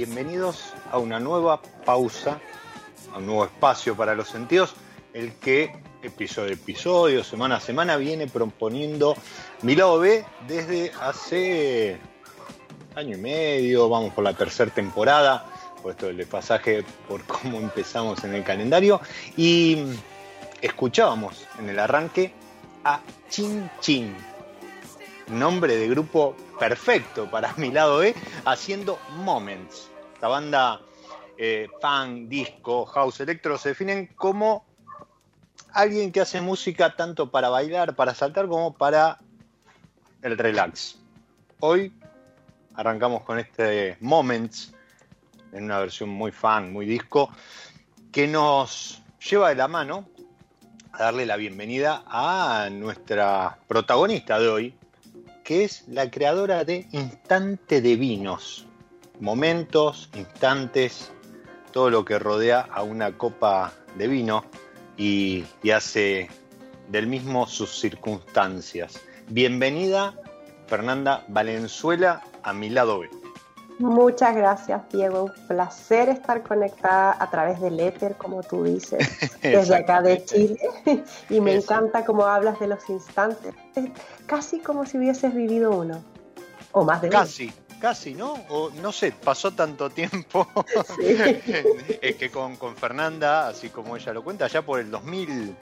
Bienvenidos a una nueva pausa, a un nuevo espacio para los sentidos, el que episodio a episodio, semana a semana, viene proponiendo mi lado B desde hace año y medio, vamos por la tercera temporada, por esto pasaje, por cómo empezamos en el calendario, y escuchábamos en el arranque a Chin Chin, nombre de grupo perfecto para mi lado B, haciendo Moments. La banda eh, disco, house, electro se definen como alguien que hace música tanto para bailar, para saltar, como para el relax. Hoy arrancamos con este Moments, en una versión muy fan, muy disco, que nos lleva de la mano a darle la bienvenida a nuestra protagonista de hoy, que es la creadora de Instante de Vinos. Momentos, instantes, todo lo que rodea a una copa de vino y, hace del mismo sus circunstancias. Bienvenida, Fernanda Valenzuela, a mi lado B. Muchas gracias, Diego. Un placer estar conectada a través del éter, como tú dices, desde acá de Chile. y me encanta cómo hablas de los instantes. casi como si hubieses vivido uno. O más de uno. Casi, ¿no? O no sé, pasó tanto tiempo. es que con, con Fernanda, así como ella lo cuenta, ya por el 2000.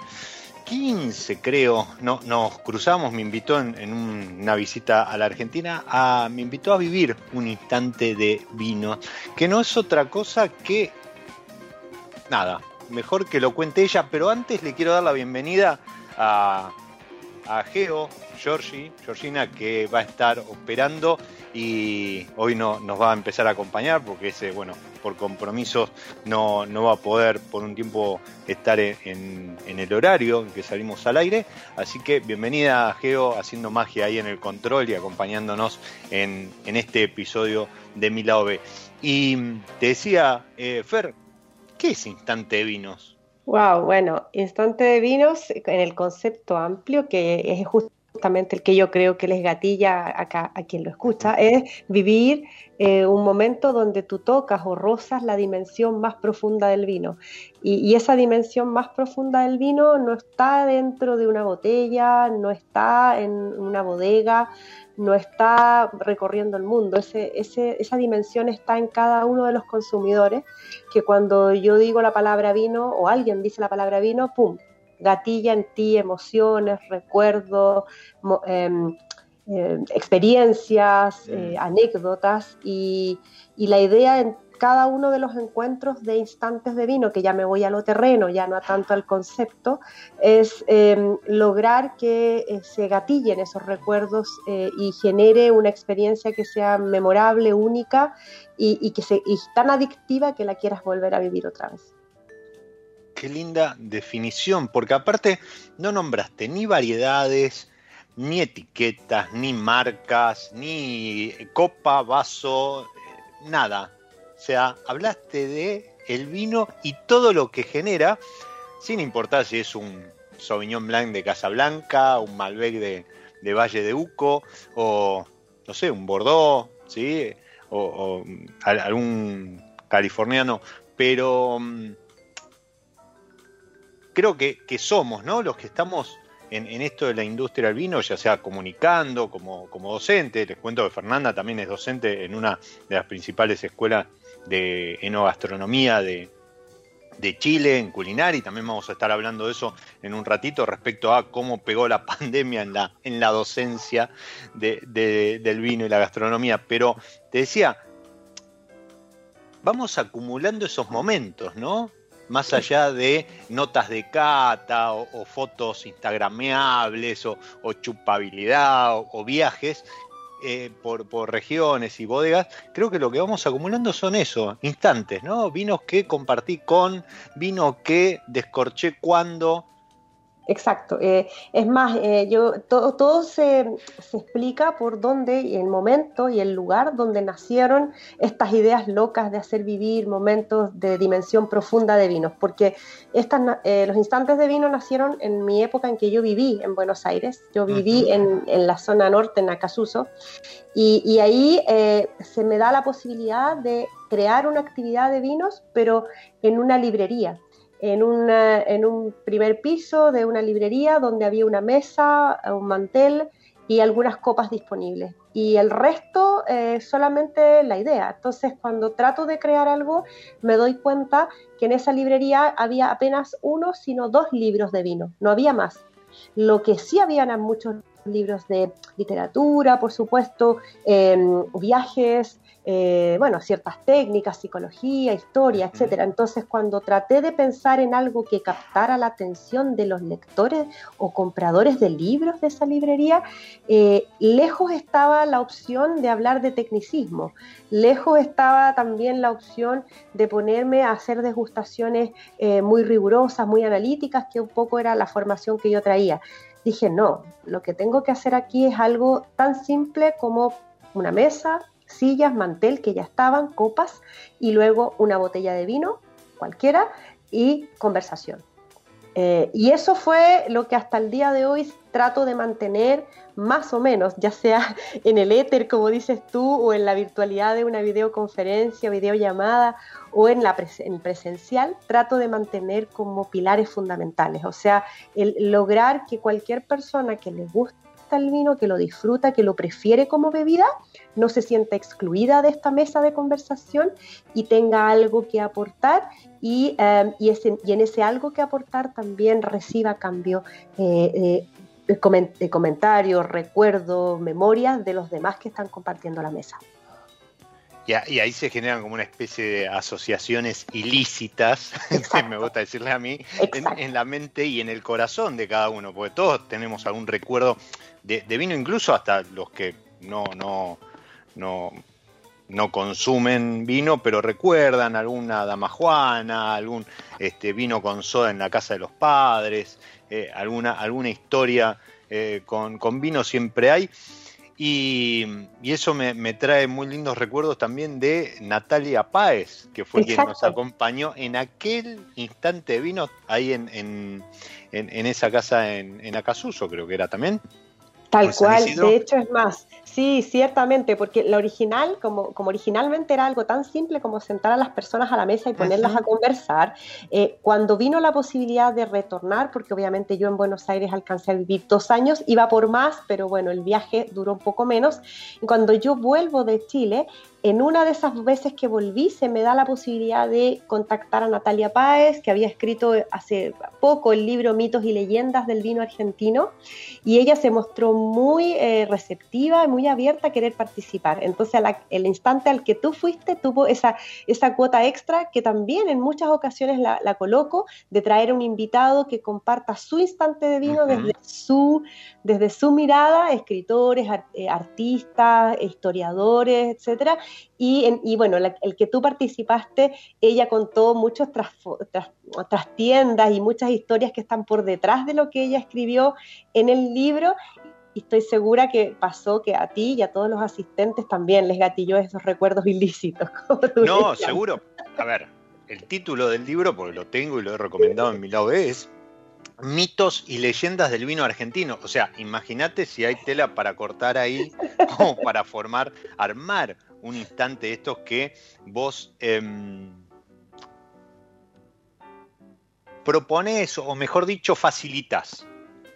15, creo, no, nos cruzamos, me invitó en, una visita a la Argentina, a, me invitó a vivir un instante de vino, que no es otra cosa que, nada, mejor que lo cuente ella, pero antes le quiero dar la bienvenida a, a Geo, Georgie, Georgina, que va a estar operando y hoy no, nos va a empezar a acompañar porque ese, bueno, por compromisos no, no va a poder por un tiempo estar en, el horario en que salimos al aire. Así que bienvenida Geo haciendo magia ahí en el control y acompañándonos en, este episodio de Mi Lado B. Y te decía, eh, Fer, ¿qué es Instante de Vinos? Wow, bueno, Instante de Vinos en el concepto amplio que es justo justamente el que yo creo que les gatilla acá a quien lo escucha, es vivir eh, un momento donde tú tocas o rozas la dimensión más profunda del vino. Y, esa dimensión más profunda del vino no está dentro de una botella, no está en una bodega, no está recorriendo el mundo. esa dimensión está en cada uno de los consumidores, que cuando yo digo la palabra vino o alguien dice la palabra vino, ¡pum! Gatilla en ti emociones, recuerdos, em, em, experiencias, eh, anécdotas y, la idea en cada uno de los encuentros de instantes de vino, que ya me voy a lo terreno, ya no a tanto al concepto, es em, lograr que eh, se gatillen esos recuerdos eh, y genere una experiencia que sea memorable, única y, que se, y tan adictiva que la quieras volver a vivir otra vez. Qué linda definición, porque aparte no nombraste ni variedades, ni etiquetas, ni marcas, ni copa, vaso, eh, nada. O sea, hablaste de el vino y todo lo que genera, sin importar si es un Sauvignon Blanc de Casablanca, un Malbec de, de Valle de Uco, o no sé, un Bordeaux, ¿sí? O, o algún californiano, pero mm, creo que, somos, ¿no? Los que estamos en, esto de la industria del vino, ya sea comunicando, como, como docente. Les cuento que Fernanda también es docente en una de las principales escuelas de enogastronomía de, de Chile, en culinaria, también vamos a estar hablando de eso en un ratito respecto a cómo pegó la pandemia en la, en la docencia del vino y la gastronomía. Pero te decía, vamos acumulando esos momentos, ¿no? Más allá de notas de cata o, fotos instagrameables o, chupabilidad o, viajes eh, por, regiones y bodegas, creo que lo que vamos acumulando son eso, instantes, ¿no? Vinos que compartí con, vinos que descorché cuando, Exacto. Eh, es más, eh, yo, todo, todo se, explica por dónde, y el momento y el lugar donde nacieron estas ideas locas de hacer vivir momentos de dimensión profunda de vinos, porque estas, eh, los instantes de vino nacieron en mi época en que yo viví en Buenos Aires. Yo viví en, en, la zona norte, en Acasuso, y, y ahí se me da la posibilidad de crear una actividad de vinos, pero en una librería en, en un primer piso de una librería donde había una mesa, un mantel y algunas copas disponibles. Y el resto eh, solamente la idea. Entonces, cuando trato de crear algo, me doy cuenta que en esa librería había apenas uno, sino dos libros de vino, no había más. Lo que sí habían muchos libros de literatura, por supuesto, em, viajes, eh, bueno, ciertas técnicas, psicología, historia, etcétera. Entonces, cuando traté de pensar en algo que captara la atención de los lectores o compradores de libros de esa librería, eh, lejos estaba la opción de hablar de tecnicismo, lejos estaba también la opción de ponerme a hacer degustaciones eh, muy rigurosas, muy analíticas, que un poco era la formación que yo traía. Dije, no, lo que tengo que hacer aquí es algo tan simple como una mesa, sillas, mantel que ya estaban, copas y luego una botella de vino, cualquiera, y conversación. Eh, y eso fue lo que hasta el día de hoy trato de mantener más o menos, ya sea en el éter, como dices tú, o en la virtualidad de una videoconferencia, videollamada, o en la presencial, trato de mantener como pilares fundamentales. O sea, el lograr que cualquier persona que le guste el vino, que lo disfruta, que lo prefiere como bebida, no se sienta excluida de esta mesa de conversación y tenga algo que aportar y, em, y, en ese algo que aportar también reciba cambio eh, eh, comentarios, recuerdos, memorias de los demás que están compartiendo la mesa. Y, ahí se generan como una especie de asociaciones ilícitas, me gusta decirle a mí, en, la mente y en el corazón de cada uno, porque todos tenemos algún recuerdo de, vino, incluso hasta los que no, no, no, no consumen vino, pero recuerdan alguna damajuana, algún este, vino con soda en la casa de los padres, eh, alguna, alguna historia eh, con, con vino siempre hay. Y, eso me, trae muy lindos recuerdos también de Natalia Páez, que fue quien nos acompañó en aquel instante de vino ahí en, en, esa casa en, en Acasuso, creo que era también. Tal cual, de hecho es más, Sí, ciertamente, porque la original, como, como originalmente era algo tan simple como sentar a las personas a la mesa y ponerlas a conversar, eh, cuando vino la posibilidad de retornar, porque obviamente yo en Buenos Aires alcancé a vivir dos años, iba por más, pero bueno, el viaje duró un poco menos. Y cuando yo vuelvo de Chile, en una de esas veces que volví se me da la posibilidad de contactar a Natalia Páez, que había escrito hace poco el libro Mitos y Leyendas del vino argentino, y ella se mostró muy eh, receptiva y muy abierta a querer participar. Entonces, el instante al que tú fuiste, tuvo esa, esa cuota extra que también en muchas ocasiones la, coloco, de traer a un invitado que comparta su instante de vino desde, su, desde su mirada, escritores, eh, artistas, historiadores, etcétera, y, bueno, el que tú participaste, ella contó muchos tras, tras, tiendas y muchas historias que están por detrás de lo que ella escribió en el libro. Y estoy segura que pasó que a ti y a todos los asistentes también les gatilló esos recuerdos ilícitos. no, seguro. A ver, el título del libro, porque lo tengo y lo he recomendado en mi lado es mitos y leyendas del vino argentino. O sea, imagínate si hay tela para cortar ahí o para formar, armar un instante estos que vos eh, propones, o mejor dicho, facilitas.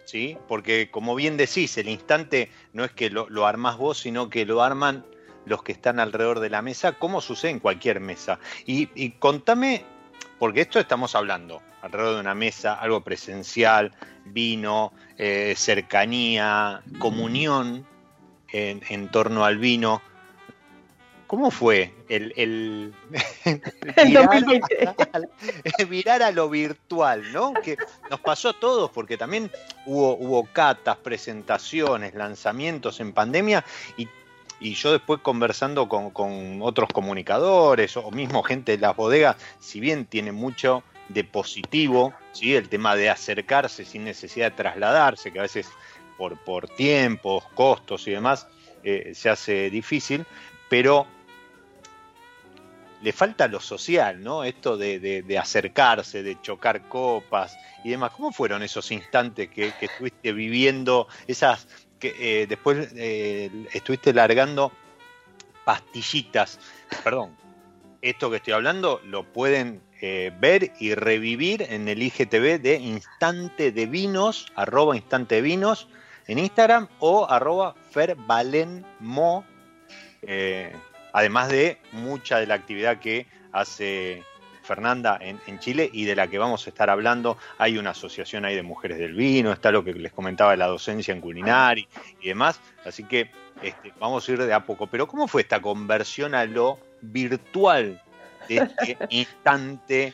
¿sí? Porque como bien decís, el instante no es que lo, lo armás vos, sino que lo arman los que están alrededor de la mesa, como sucede en cualquier mesa. Y, contame, porque esto estamos hablando, alrededor de una mesa, algo presencial, vino, eh, cercanía, comunión en, en torno al vino. ¿Cómo fue el, el, virar, a, lo virtual, ¿no? Que nos pasó a todos, porque también hubo, hubo catas, presentaciones, lanzamientos en pandemia y, yo después conversando con, otros comunicadores o mismo gente de las bodegas, si bien tiene mucho de positivo, ¿sí? el tema de acercarse sin necesidad de trasladarse, que a veces por, por tiempos, costos y demás eh, se hace difícil, pero le falta lo social, ¿no? Esto de, acercarse, de chocar copas y demás. ¿Cómo fueron esos instantes que, estuviste viviendo, esas que eh, después eh, estuviste largando pastillitas? Perdón, esto que estoy hablando lo pueden eh, ver y revivir en el IGTV de Instante de Vinos, arroba Instante de Vinos en Instagram o arroba fervalenmo además de mucha de la actividad que hace Fernanda en, Chile y de la que vamos a estar hablando. Hay una asociación ahí de mujeres del vino, está lo que les comentaba de la docencia en culinaria y demás. Así que este, vamos a ir de a poco. Pero ¿cómo fue esta conversión a lo virtual de este instante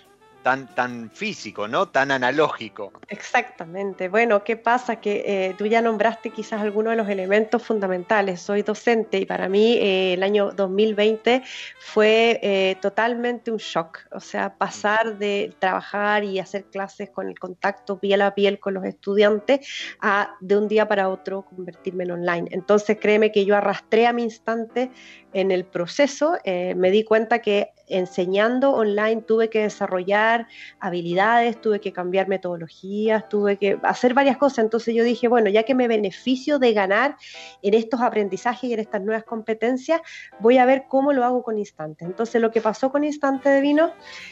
tan, físico, ¿no? Tan analógico. Exactamente. Bueno, ¿qué pasa? Que eh, tú ya nombraste quizás algunos de los elementos fundamentales. Soy docente y para mí eh, el año 2020 fue eh, totalmente un shock. O sea, pasar de trabajar y hacer clases con el contacto piel a piel con los estudiantes a de un día para otro convertirme en online. Entonces, créeme que yo arrastré a mi instante en el proceso. me di cuenta que enseñando online tuve que desarrollar habilidades, tuve que cambiar metodologías, tuve que hacer varias cosas. Entonces yo dije, bueno, ya que me beneficio de ganar en estos aprendizajes y en estas nuevas competencias, voy a ver cómo lo hago con Instante. Entonces lo que pasó con Instante de Vino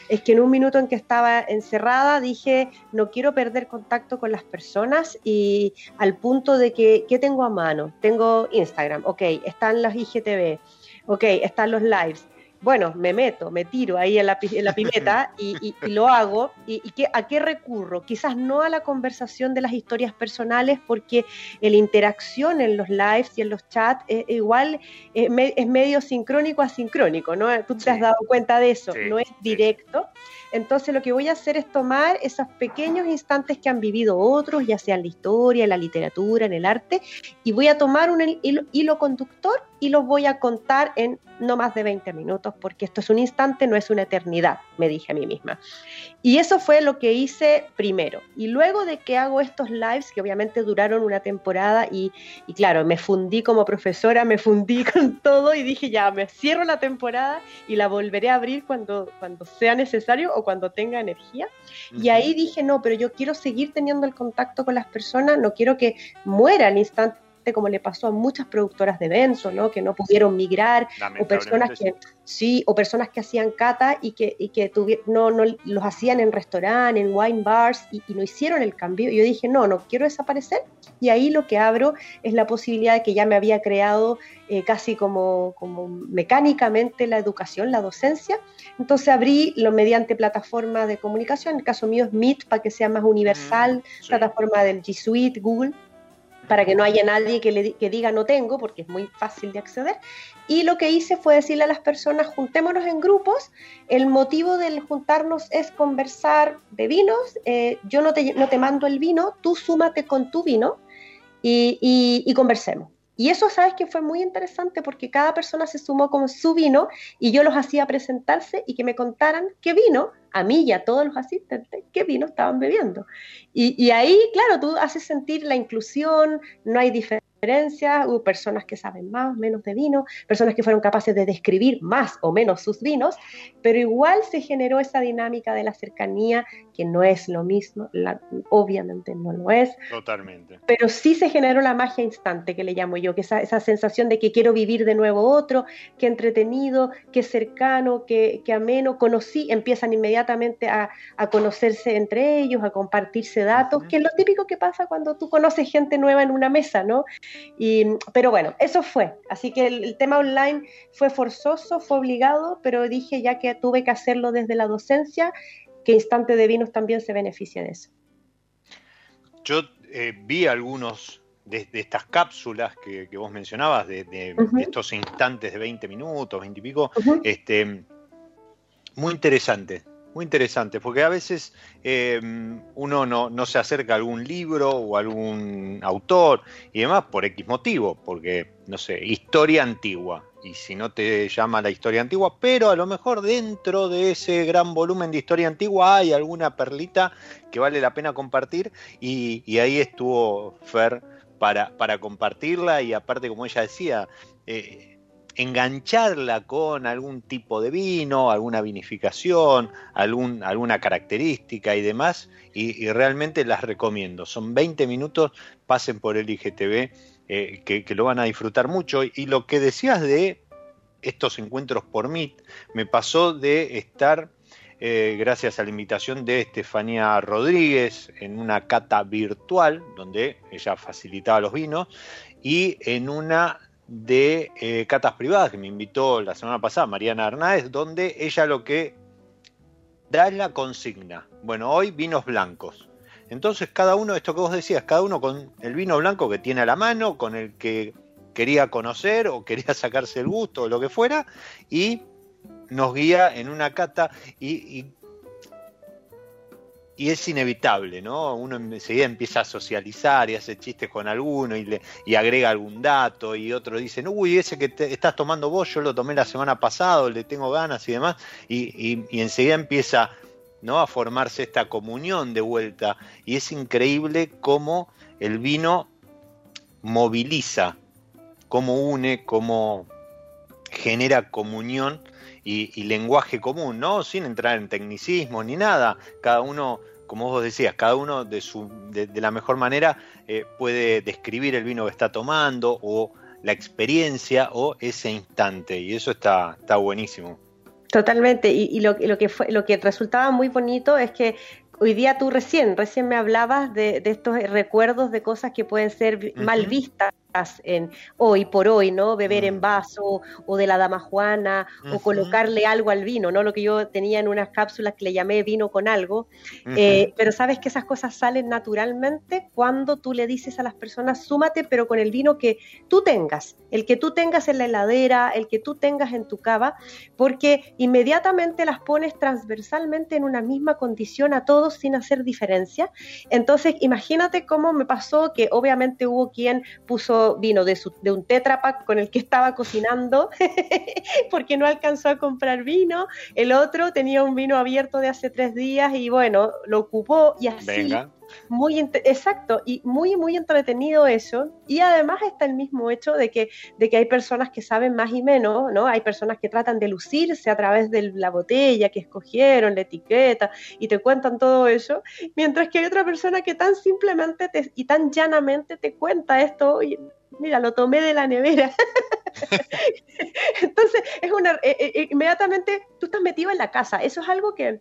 es que en un minuto en que estaba encerrada dije, no quiero perder contacto con las personas y al punto de que, ¿qué tengo a mano? Tengo Instagram, ok, están las IGTV, ok, están los lives bueno, me meto, me tiro ahí en la, en la pileta y, lo hago. ¿Y, a qué recurro? Quizás no a la conversación de las historias personales, porque la interacción en los lives y en los chats es, igual es, medio sincrónico a sincrónico, ¿no? Tú te has dado cuenta de eso, no es directo. Entonces lo que voy a hacer es tomar esos pequeños instantes que han vivido otros, ya sea en la historia, en la literatura, en el arte, y voy a tomar un hilo, conductor y los voy a contar en no más de 20 minutos, porque esto es un instante, no es una eternidad, me dije a mí misma. Y eso fue lo que hice primero. Y luego de que hago estos lives, que obviamente duraron una temporada, y, y claro, me fundí como profesora, me fundí con todo y dije, ya, me cierro la temporada y la volveré a abrir cuando, cuando sea necesario o cuando tenga energía. Y ahí dije, no, pero yo quiero seguir teniendo el contacto con las personas, no quiero que muera el instante lamentablemente, como le pasó a muchas productoras de eventos, ¿no? Que no pudieron migrar, o personas que sí, o personas que hacían cata y que, y que no, no los hacían en restaurantes, en wine bars y, no hicieron el cambio. yo dije, no, no quiero desaparecer. Y ahí lo que abro es la posibilidad de que ya me había creado eh, casi como, como mecánicamente la educación, la docencia. Entonces abrí lo mediante plataforma de comunicación, en el caso mío es Meet para que sea más universal, mm, plataforma del G Suite, Google para que no haya nadie que, le, que diga no tengo, porque es muy fácil de acceder. Y lo que hice fue decirle a las personas, juntémonos en grupos, el motivo del juntarnos es conversar de vinos, eh, yo no te, no te mando el vino, tú súmate con tu vino y, y conversemos. Y eso, sabes que fue muy interesante porque cada persona se sumó con su vino y yo los hacía presentarse y que me contaran qué vino, a mí y a todos los asistentes, qué vino estaban bebiendo. Y, y ahí, claro, tú haces sentir la inclusión, no hay diferencia hubo personas que saben más, menos de vino, personas que fueron capaces de describir más o menos sus vinos, pero igual se generó esa dinámica de la cercanía, que no es lo mismo, obviamente no lo es. Totalmente. Pero sí se generó la magia instante, que le llamo yo, que esa, esa sensación de que quiero vivir de nuevo otro, que entretenido, que cercano, que, que ameno, conocí, empiezan inmediatamente a, a, conocerse entre ellos, a compartirse datos, que es lo típico que pasa cuando tú conoces gente nueva en una mesa, ¿no? Y, pero bueno, eso fue. Así que el, tema online fue forzoso, fue obligado, pero dije ya que tuve que hacerlo desde la docencia, que Instante de Vinos también se beneficia de eso. Yo eh, vi algunos de, estas cápsulas que, vos mencionabas, de, estos instantes de 20 minutos, 20 y pico, este, muy interesante, muy interesante, porque a veces eh, uno no, se acerca a algún libro o algún autor y demás por X motivo, porque, no sé, historia antigua, y si no te llama la historia antigua, pero a lo mejor dentro de ese gran volumen de historia antigua hay alguna perlita que vale la pena compartir y, ahí estuvo Fer para, para compartirla y aparte, como ella decía, eh, engancharla con algún tipo de vino, alguna vinificación, algún, alguna característica y demás, y, realmente las recomiendo. Son 20 minutos, pasen por el IGTV, eh, que, lo van a disfrutar mucho. Y lo que decías de estos encuentros por Meet, me pasó de estar, eh, gracias a la invitación de Estefanía Rodríguez, en una cata virtual, donde ella facilitaba los vinos, y en una de eh, catas privadas que me invitó la semana pasada Mariana Hernández, donde ella lo que da es la consigna. Bueno, hoy vinos blancos. Entonces cada uno, esto que vos decías, cada uno con el vino blanco que tiene a la mano, con el que quería conocer o quería sacarse el gusto o lo que fuera, y nos guía en una cata y, y es inevitable, ¿no? Uno enseguida empieza a socializar y hace chistes con alguno y, le, y agrega algún dato y otro dice, uy, ese que te estás tomando vos, yo lo tomé la semana pasada, le tengo ganas y demás, y, y, enseguida empieza ¿no? a formarse esta comunión de vuelta y es increíble cómo el vino moviliza, cómo une, cómo genera comunión y, lenguaje común, ¿no? Sin entrar en tecnicismo ni nada. Cada uno, como vos decías, cada uno de, su, de, la mejor manera eh, puede describir el vino que está tomando o la experiencia o ese instante. Y eso está, está buenísimo. Totalmente, y, lo, lo, que fue, lo que resultaba muy bonito es que hoy día tú recién, recién me hablabas de, de estos recuerdos de cosas que pueden ser mal vistas en hoy por hoy, ¿no? Beber en mm. vaso o de la dama Juana o colocarle algo al vino, ¿no? Lo que yo tenía en unas cápsulas que le llamé vino con algo. Eh, pero sabes que esas cosas salen naturalmente cuando tú le dices a las personas, súmate, pero con el vino que tú tengas, el que tú tengas en la heladera, el que tú tengas en tu cava, porque inmediatamente las pones transversalmente en una misma condición a todos sin hacer diferencia. Entonces, imagínate cómo me pasó que obviamente hubo quien puso vino de, de un tetrapack con el que estaba cocinando porque no alcanzó a comprar vino. El otro tenía un vino abierto de hace tres días y bueno, lo ocupó y así. Muy exacto, y muy, muy entretenido eso. Y además está el mismo hecho de que, de que hay personas que saben más y menos, ¿no? Hay personas que tratan de lucirse a través de la botella que escogieron, la etiqueta, y te cuentan todo eso, mientras que hay otra persona que tan simplemente y tan llanamente te cuenta esto, y mira, lo tomé de la nevera. Entonces, es una, eh, eh, inmediatamente tú estás metido en la casa. Eso es algo que,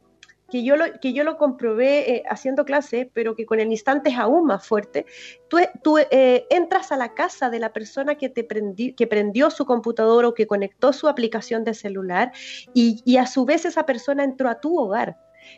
que yo lo, que yo lo comprobé eh, haciendo clase, pero que con el instante es aún más fuerte. Tú, tú entras a la casa de la persona que, te que prendió su computador o que conectó su aplicación de celular y, y a su vez esa persona entró a tu hogar.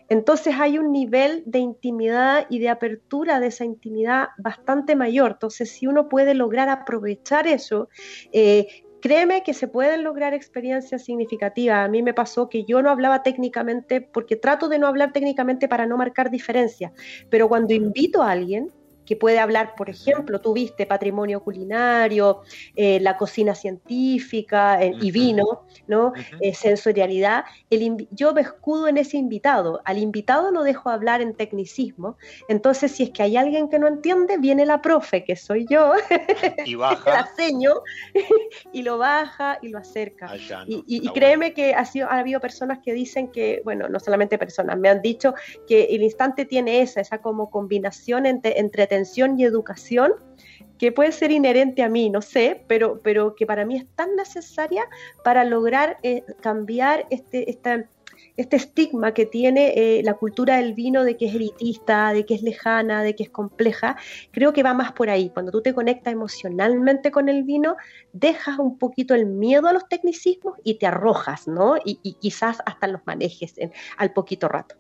Entonces hay un nivel de intimidad y de apertura de esa intimidad bastante mayor. Entonces, si uno puede lograr aprovechar eso, eh, Créeme que se pueden lograr experiencias significativas. A mí me pasó que yo no hablaba técnicamente, porque trato de no hablar técnicamente para no marcar diferencias, pero cuando invito a alguien, que puede hablar, por ejemplo, tú viste patrimonio culinario, eh, la cocina científica eh, y vino, ¿no? Eh, sensorialidad. El, yo me escudo en ese invitado. Al invitado no dejo hablar en tecnicismo. Entonces, si es que hay alguien que no entiende, viene la profe, que soy yo, y baja. la seño, y lo baja y lo acerca. y, créeme que ha, sido, ha habido personas que dicen que, bueno, no solamente personas, me han dicho que el instante tiene esa, esa como combinación entre, entre y educación que puede ser inherente a mí, no sé, pero, pero que para mí es tan necesaria para lograr eh, cambiar este, este estigma que tiene eh, la cultura del vino de que es elitista, de que es lejana, de que es compleja. Creo que va más por ahí. Cuando tú te conectas emocionalmente con el vino, dejas un poquito el miedo a los tecnicismos y te arrojas, ¿no? Y, quizás hasta los manejes al poquito rato.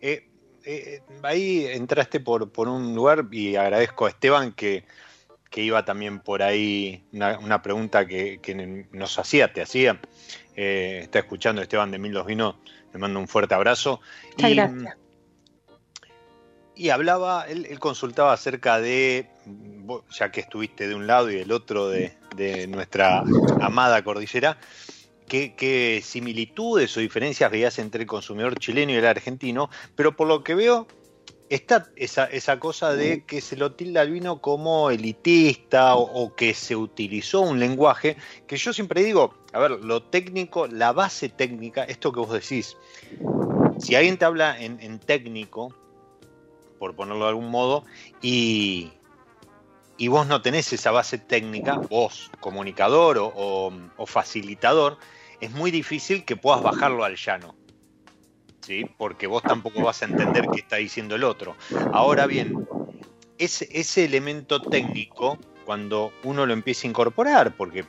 Eh, eh, ahí entraste por, por, un lugar y agradezco a Esteban que, iba también por ahí una, pregunta que, nos hacía, te hacía. Eh, está escuchando Esteban de Mil Los Vinos, le mando un fuerte abrazo. y, gracias. Y hablaba, él, consultaba acerca de, ya que estuviste de un lado y del otro de, de nuestra amada cordillera, qué, similitudes o diferencias veías entre el consumidor chileno y el argentino, pero por lo que veo está esa, cosa de que se lo tilda al vino como elitista o, que se utilizó un lenguaje que yo siempre digo, a ver, lo técnico, la base técnica, esto que vos decís, si alguien te habla en, técnico, por ponerlo de algún modo, y, y, vos no tenés esa base técnica, vos, comunicador o facilitador, es muy difícil que puedas bajarlo al llano. ¿sí? Porque vos tampoco vas a entender qué está diciendo el otro. Ahora bien, ese, ese elemento técnico, cuando uno lo empieza a incorporar, porque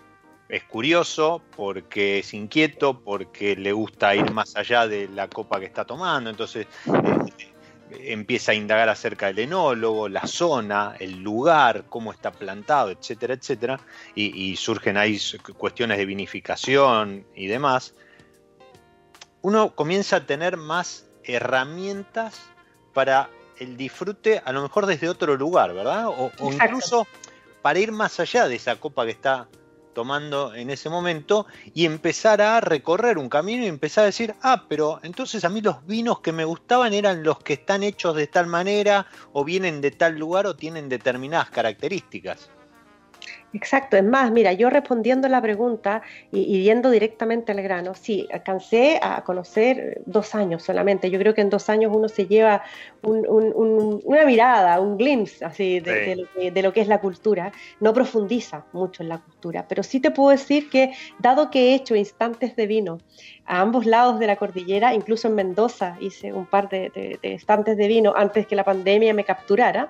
es curioso, porque es inquieto, porque le gusta ir más allá de la copa que está tomando, entonces eh, empieza a indagar acerca del enólogo, la zona, el lugar, cómo está plantado, etcétera, etcétera, y, surgen ahí cuestiones de vinificación y demás, uno comienza a tener más herramientas para el disfrute, a lo mejor desde otro lugar, ¿verdad? o incluso para ir más allá de esa copa que está tomando en ese momento y empezar a recorrer un camino y empezar a decir, ah, pero entonces a mí los vinos que me gustaban eran los que están hechos de tal manera o vienen de tal lugar o tienen determinadas características. Exacto, es más, mira, yo respondiendo a la pregunta y, yendo directamente al grano, sí, alcancé a conocer dos años solamente. Yo creo que en dos años uno se lleva una mirada, un glimpse así de, lo que, es la cultura. No profundiza mucho en la cultura, pero sí te puedo decir que, dado que he hecho instantes de vino a ambos lados de la cordillera, incluso en Mendoza hice un par de, de instantes de vino antes que la pandemia me capturara,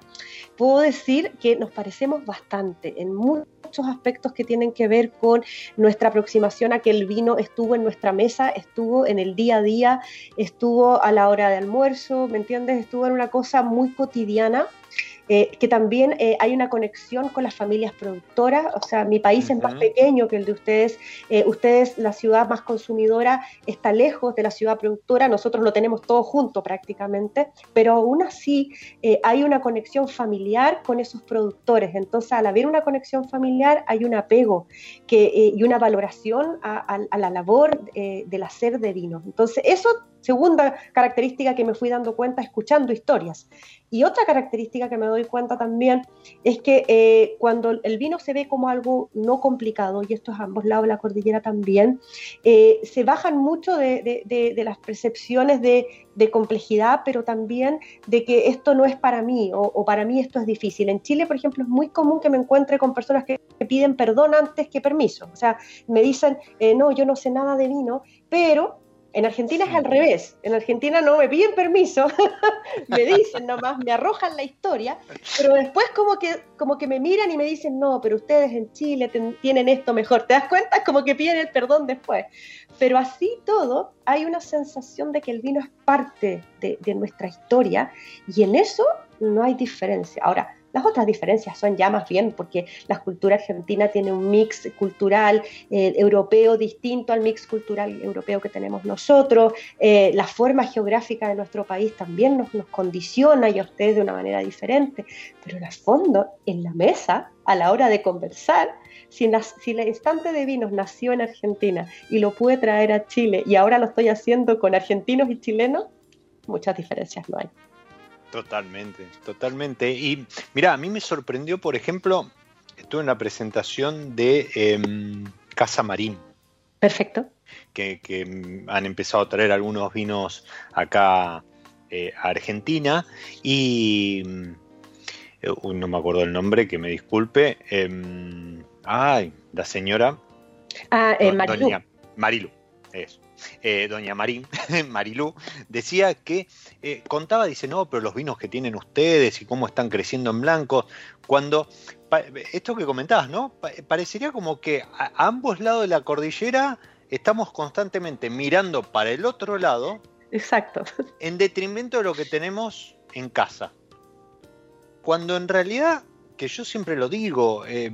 puedo decir que nos parecemos bastante en muchos aspectos que tienen que ver con nuestra aproximación a que el vino estuvo en nuestra mesa, estuvo en el día a día, estuvo a la hora de almuerzo, ¿me entiendes? Estuvo en una cosa muy cotidiana eh, que también eh, hay una conexión con las familias productoras, o sea, mi país es más pequeño que el de ustedes, eh, ustedes, la ciudad más consumidora, está lejos de la ciudad productora, nosotros lo tenemos todo junto prácticamente, pero aún así hay una conexión familiar con esos productores, entonces al haber una conexión familiar hay un apego que, y una valoración a, a la labor del hacer de vino, entonces eso segunda característica que me fui dando cuenta escuchando historias. Y otra característica que me doy cuenta también es que eh, cuando el vino se ve como algo no complicado, y esto es a ambos lados de la cordillera también, eh, se bajan mucho de, las percepciones de, complejidad, pero también de que esto no es para mí o, para mí esto es difícil. En Chile, por ejemplo, es muy común que me encuentre con personas que piden perdón antes que permiso. O sea, me dicen, eh, no, yo no sé nada de vino, pero en Argentina es al revés. En Argentina no me piden permiso, me dicen nomás, me arrojan la historia, pero después como que, como que me miran y me dicen, no, pero ustedes en Chile tienen esto mejor. ¿Te das cuenta? Es como que piden el perdón después. Pero así todo, hay una sensación de que el vino es parte de, de nuestra historia y en eso no hay diferencia. Ahora, las otras diferencias son ya más bien porque la cultura argentina tiene un mix cultural eh, europeo distinto al mix cultural europeo que tenemos nosotros. Eh, la forma geográfica de nuestro país también nos, condiciona y a ustedes de una manera diferente. Pero en el fondo, en la mesa, a la hora de conversar, si, si el instante de vinos nació en Argentina y lo pude traer a Chile y ahora lo estoy haciendo con argentinos y chilenos, muchas diferencias no hay. Totalmente, totalmente. Y mira, a mí me sorprendió, por ejemplo, estuve en la presentación de em, Casa Marín. Perfecto. Que, han empezado a traer algunos vinos acá eh, a Argentina y eh, no me acuerdo el nombre, que me disculpe. Em, ay, la señora. Ah, eh, Marilu. Marilu, eso. Eh, doña Marín, Marilú, decía que eh, contaba, dice, no, pero los vinos que tienen ustedes y cómo están creciendo en blanco, cuando esto que comentabas, ¿no? parecería como que a ambos lados de la cordillera estamos constantemente mirando para el otro lado. Exacto. En detrimento de lo que tenemos en casa. Cuando en realidad, que yo siempre lo digo, eh,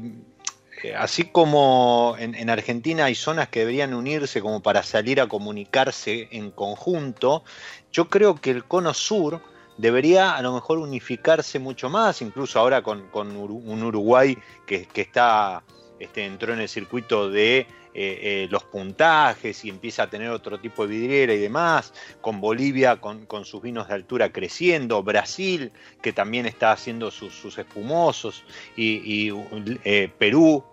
así como en, Argentina hay zonas que deberían unirse como para salir a comunicarse en conjunto, yo creo que el cono sur debería a lo mejor unificarse mucho más, incluso ahora con, un Uruguay que, está, este, entró en el circuito de eh, eh, los puntajes y empieza a tener otro tipo de vidriera y demás, con Bolivia con, sus vinos de altura creciendo, Brasil que también está haciendo sus, espumosos y, Perú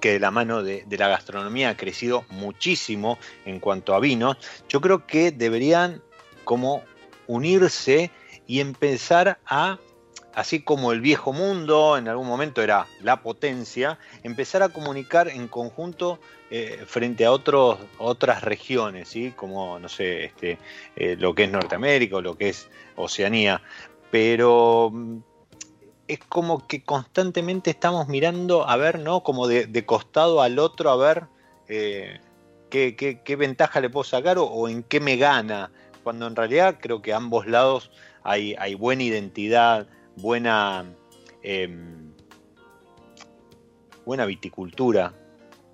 que de la mano de, la gastronomía ha crecido muchísimo en cuanto a vinos, yo creo que deberían como unirse y empezar a, así como el viejo mundo en algún momento era la potencia, empezar a comunicar en conjunto eh, frente a otros, otras regiones, ¿sí? como, no sé, este, eh, lo que es Norteamérica o lo que es Oceanía. Pero mm, es como que constantemente estamos mirando a ver, ¿no? Como de, costado al otro a ver eh, qué, ventaja le puedo sacar o, en qué me gana. Cuando en realidad creo que ambos lados hay buena identidad, buena, em, buena viticultura.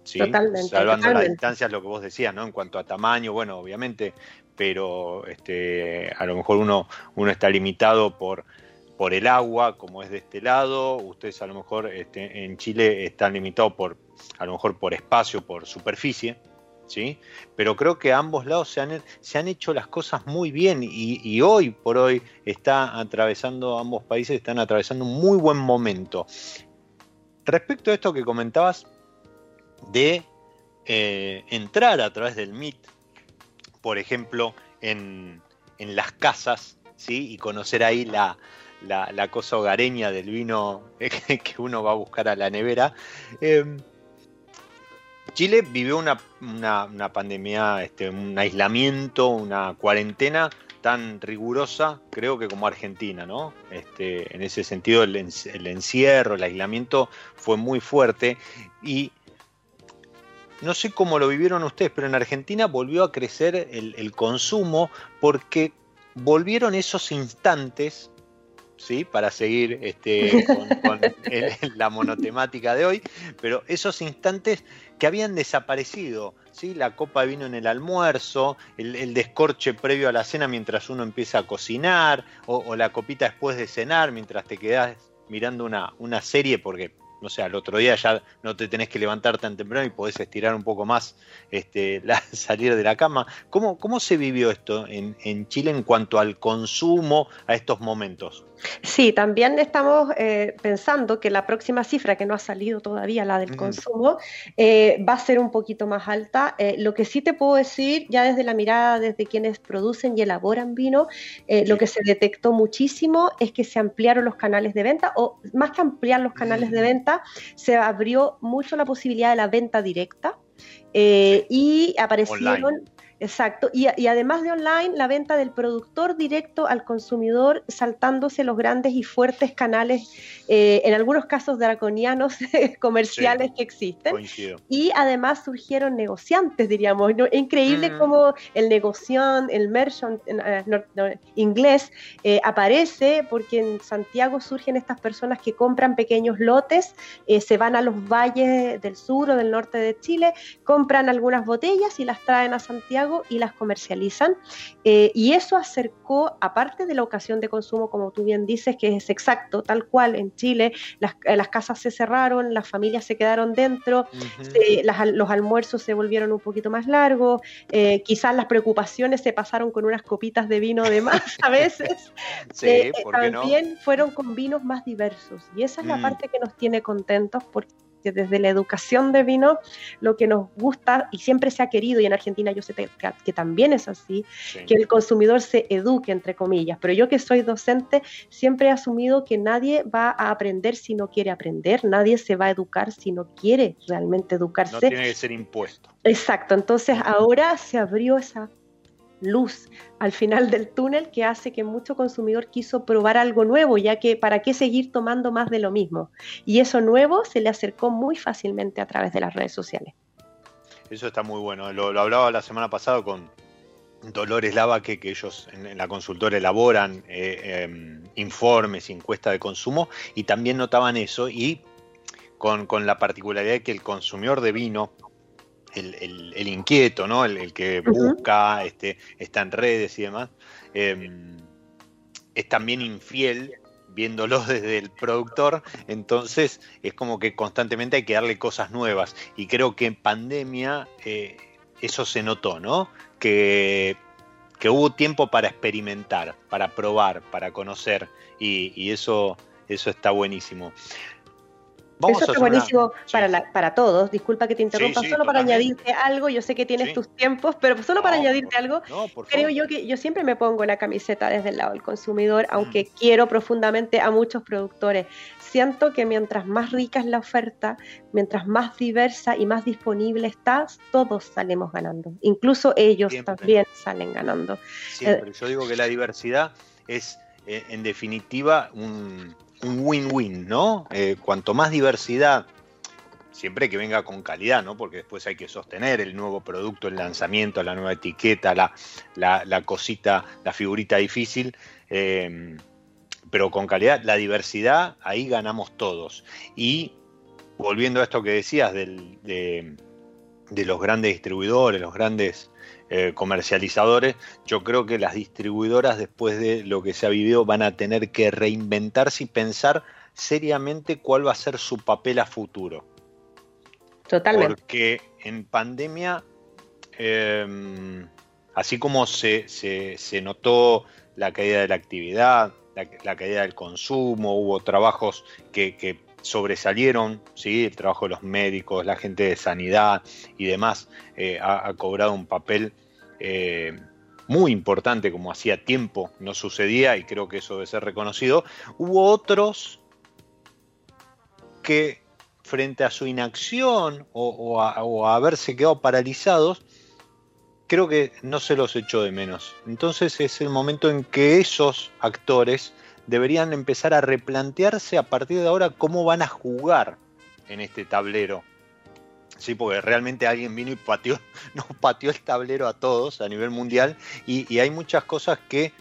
¿sí? Totalmente. Salvando las distancias, lo que vos decías, ¿no? En cuanto a tamaño, bueno, obviamente, pero este, a lo mejor uno, uno está limitado por por el agua, como es de este lado. Ustedes a lo mejor este, en Chile están limitados por, a lo mejor por espacio, por superficie, ¿sí? Pero creo que a ambos lados se han, se han hecho las cosas muy bien y, hoy por hoy está atravesando, ambos países están atravesando un muy buen momento. Respecto a esto que comentabas de eh, entrar a través del MIT, por ejemplo, en, en las casas, ¿sí? Y conocer ahí la, la, cosa hogareña del vino que uno va a buscar a la nevera. Em, Chile vivió una, pandemia, este, un aislamiento, una cuarentena tan rigurosa, creo que como Argentina, ¿no? Este, en ese sentido, el, encierro, el aislamiento fue muy fuerte y no sé cómo lo vivieron ustedes, pero en Argentina volvió a crecer el, el consumo porque volvieron esos instantes ¿sí? para seguir este, con, la monotemática de hoy, pero esos instantes que habían desaparecido, ¿sí? la copa de vino en el almuerzo, el, descorche previo a la cena mientras uno empieza a cocinar, o, la copita después de cenar mientras te quedas mirando una, una serie, porque no sé, al otro día ya no te tenés que levantar tan temprano y podés estirar un poco más, este, la, salir de la cama. ¿Cómo, cómo se vivió esto en, en, Chile en cuanto al consumo a estos momentos? Sí, también estamos eh, pensando que la próxima cifra, que no ha salido todavía, la del mm. consumo, eh, va a ser un poquito más alta. Eh, lo que sí te puedo decir, ya desde la mirada, desde quienes producen y elaboran vino, lo que se detectó muchísimo es que se ampliaron los canales de venta, o más que ampliar los canales de mm. venta, se abrió mucho la posibilidad de la venta directa eh, y aparecieron Exacto, y, además de online, la venta del productor directo al consumidor, saltándose los grandes y fuertes canales, eh, en algunos casos draconianos comerciales que existen. Y además surgieron negociantes, diríamos. Increíble mm. cómo el negociant, el merchant eh, inglés, eh, aparece porque en Santiago surgen estas personas que compran pequeños lotes, se van a los valles del sur o del norte de Chile, compran algunas botellas y las traen a Santiago y las comercializan. Eh, y eso acercó, aparte de la ocasión de consumo, como tú bien dices, que es exacto, tal cual en Chile, las, eh, casas se cerraron, las familias se quedaron dentro, los almuerzos se volvieron un poquito más largos, eh, quizás las preocupaciones se pasaron con unas copitas de vino de más a veces. sí, también fueron con vinos más diversos. Y esa es la mm. parte que nos tiene contentos porque que desde la educación de vino lo que nos gusta y siempre se ha querido, y en Argentina yo sé que, también es así, que el consumidor se eduque, entre comillas. Pero yo que soy docente, siempre he asumido que nadie va a aprender si no quiere aprender, nadie se va a educar si no quiere realmente educarse. No tiene que ser impuesto. Exacto, entonces ahora se abrió esa luz al final del túnel que hace que mucho consumidor quiso probar algo nuevo, ya que para qué seguir tomando más de lo mismo. Y eso nuevo se le acercó muy fácilmente a través de las redes sociales. Eso está muy bueno. Lo, hablaba la semana pasada con Dolores Lava, que, ellos en, la consultora elaboran eh, em, informes, encuestas de consumo, y también notaban eso, y con la particularidad de que el consumidor de vino el, inquieto, ¿no? El, que busca, este, está en redes y demás, em, es también infiel viéndolo desde el productor, entonces es como que constantemente hay que darle cosas nuevas. Y creo que en pandemia eh, eso se notó, ¿no? Que, que, hubo tiempo para experimentar, para probar, para conocer, y, y eso, eso está buenísimo. Eso es buenísimo para, para todos. Disculpa que te interrumpa, solo para añadirte algo. Yo sé que tienes tus tiempos, pero solo para añadirte algo, creo yo que yo siempre me pongo la camiseta desde el lado del consumidor, aunque mm. quiero profundamente a muchos productores. Siento que mientras más rica es la oferta, mientras más diversa y más disponible estás, todos salimos ganando. Incluso ellos también salen ganando. Siempre. yo digo que la diversidad es, eh, en definitiva, un un win-win, ¿no? Eh, cuanto más diversidad, siempre que venga con calidad, ¿no? Porque después hay que sostener el nuevo producto, el lanzamiento, la nueva etiqueta, la, la, cosita, la figurita difícil. Eh, pero con calidad, la diversidad, ahí ganamos todos. Y volviendo a esto que decías de, de los grandes distribuidores, los grandes eh, comercializadores, yo creo que las distribuidoras después de lo que se ha vivido van a tener que reinventarse y pensar seriamente cuál va a ser su papel a futuro. Totalmente. Porque en pandemia, em, así como se, notó la caída de la actividad, la, caída del consumo, hubo trabajos que, sobresalieron, ¿sí? el trabajo de los médicos, la gente de sanidad y demás eh, ha, cobrado un papel eh, muy importante como hacía tiempo no sucedía y creo que eso debe ser reconocido. Hubo otros que frente a su inacción o, a, haberse quedado paralizados, creo que no se los echó de menos. Entonces es el momento en que esos actores deberían empezar a replantearse a partir de ahora cómo van a jugar en este tablero. Sí, porque realmente alguien vino y pateó, nos pateó el tablero a todos a nivel mundial y, hay muchas cosas que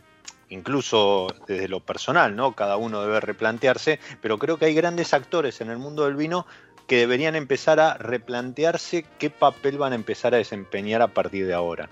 incluso desde lo personal, ¿no? Cada uno debe replantearse, pero creo que hay grandes actores en el mundo del vino que deberían empezar a replantearse qué papel van a empezar a desempeñar a partir de ahora.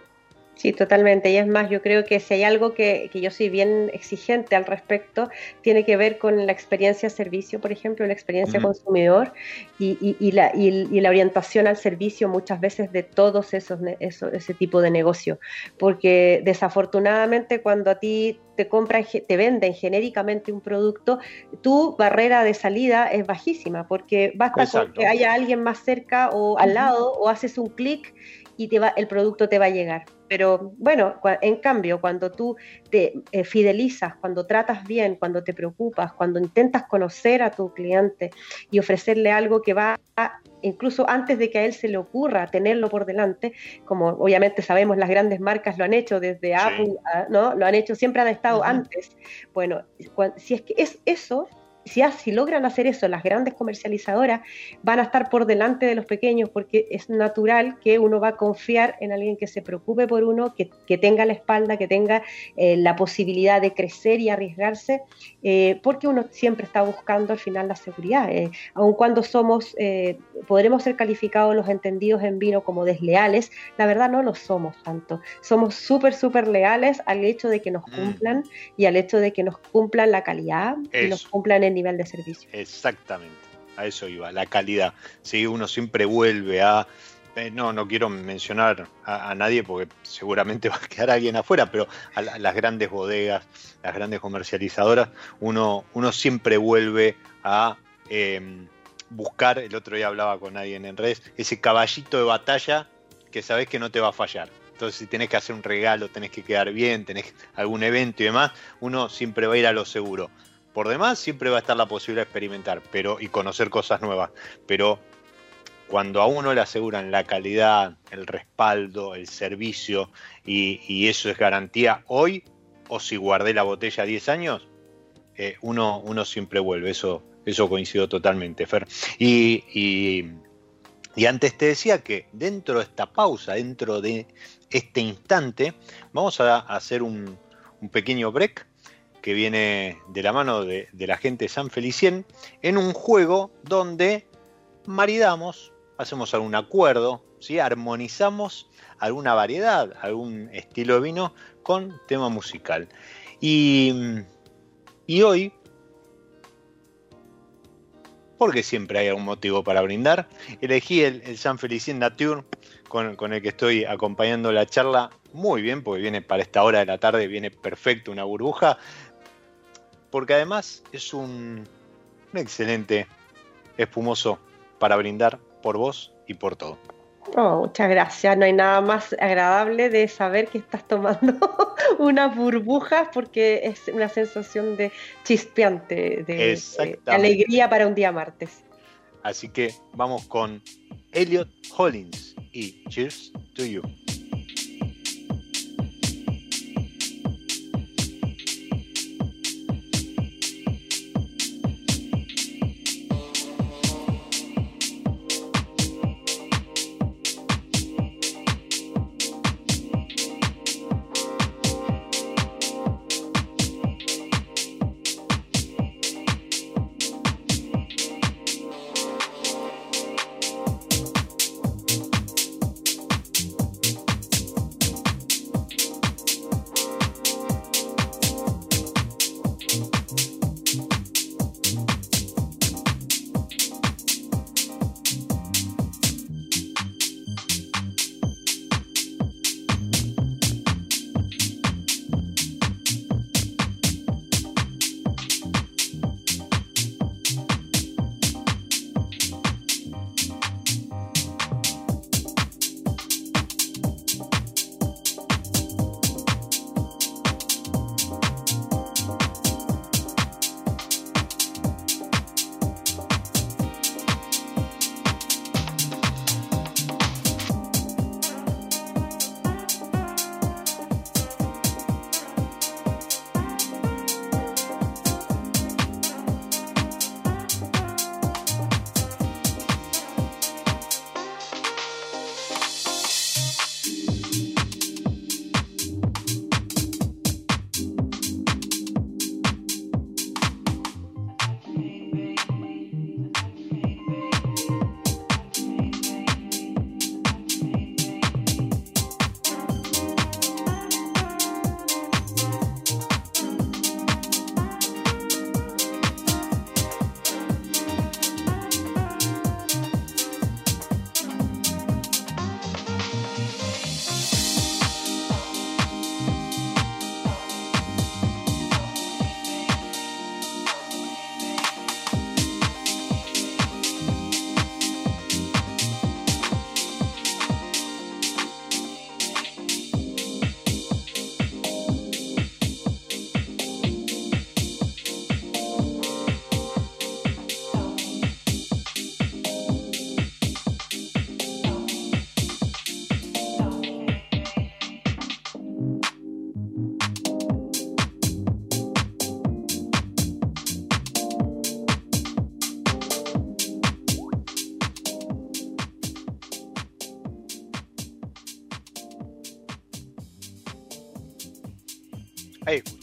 Sí, totalmente. Y es más, yo creo que si hay algo que, yo soy bien exigente al respecto, tiene que ver con la experiencia servicio, por ejemplo, la experiencia consumidor y, la, y, la, orientación al servicio muchas veces de todos esos, ese tipo de negocio. Porque desafortunadamente cuando a ti te compran, te venden genéricamente un producto, tu barrera de salida es bajísima, porque basta con que haya alguien más cerca o al lado o haces un clic y te va, el producto te va a llegar. Pero bueno, en cambio, cuando tú te eh, fidelizas, cuando tratas bien, cuando te preocupas, cuando intentas conocer a tu cliente y ofrecerle algo que va incluso antes de que a él se le ocurra tenerlo por delante, como obviamente sabemos las grandes marcas lo han hecho desde Apple, ¿no? Lo han hecho, siempre han estado antes. Bueno, si es que es eso, si, logran hacer eso, las grandes comercializadoras van a estar por delante de los pequeños porque es natural que uno va a confiar en alguien que se preocupe por uno, que, tenga la espalda, que tenga eh, la posibilidad de crecer y arriesgarse, eh, porque uno siempre está buscando al final la seguridad. Eh, aun cuando somos, podremos ser calificados los entendidos en vino como desleales, la verdad no lo somos tanto. Somos súper, súper leales al hecho de que nos mm. cumplan y al hecho de que nos cumplan la calidad y nos cumplan el nivel de servicio. Exactamente, a eso iba, la calidad. Si uno siempre vuelve a... Eh, no, no quiero mencionar a, nadie porque seguramente va a quedar alguien afuera, pero a, las grandes bodegas, las grandes comercializadoras, uno, uno siempre vuelve a em, buscar, el otro día hablaba con alguien en redes, ese caballito de batalla que sabes que no te va a fallar. Entonces, si tenés que hacer un regalo, tenés que quedar bien, tenés algún evento y demás, uno siempre va a ir a lo seguro. Por demás, siempre va a estar la posibilidad de experimentar pero, y conocer cosas nuevas. Pero cuando a uno le aseguran la calidad, el respaldo, el servicio, y, eso es garantía hoy, o si guardé la botella 10 años, eh, uno, uno siempre vuelve. Eso, eso coincido totalmente, Fer. Y, y, antes te decía que dentro de esta pausa, dentro de este instante, vamos a hacer un, un pequeño break que viene de la mano de, la gente de San Felicien, en un juego donde maridamos, hacemos algún acuerdo, ¿sí? armonizamos alguna variedad, algún estilo de vino con tema musical. Y, hoy, porque siempre hay algún motivo para brindar, elegí el, San Felicien Nature con, con, el que estoy acompañando la charla muy bien, porque viene para esta hora de la tarde, viene perfecto una burbuja porque además es un, excelente espumoso para brindar por vos y por todo. Oh, muchas gracias. No hay nada más agradable de saber que estás tomando unas burbujas porque es una sensación de chispeante, de, de, alegría para un día martes. Así que vamos con Elliot Hollins y Cheers to You.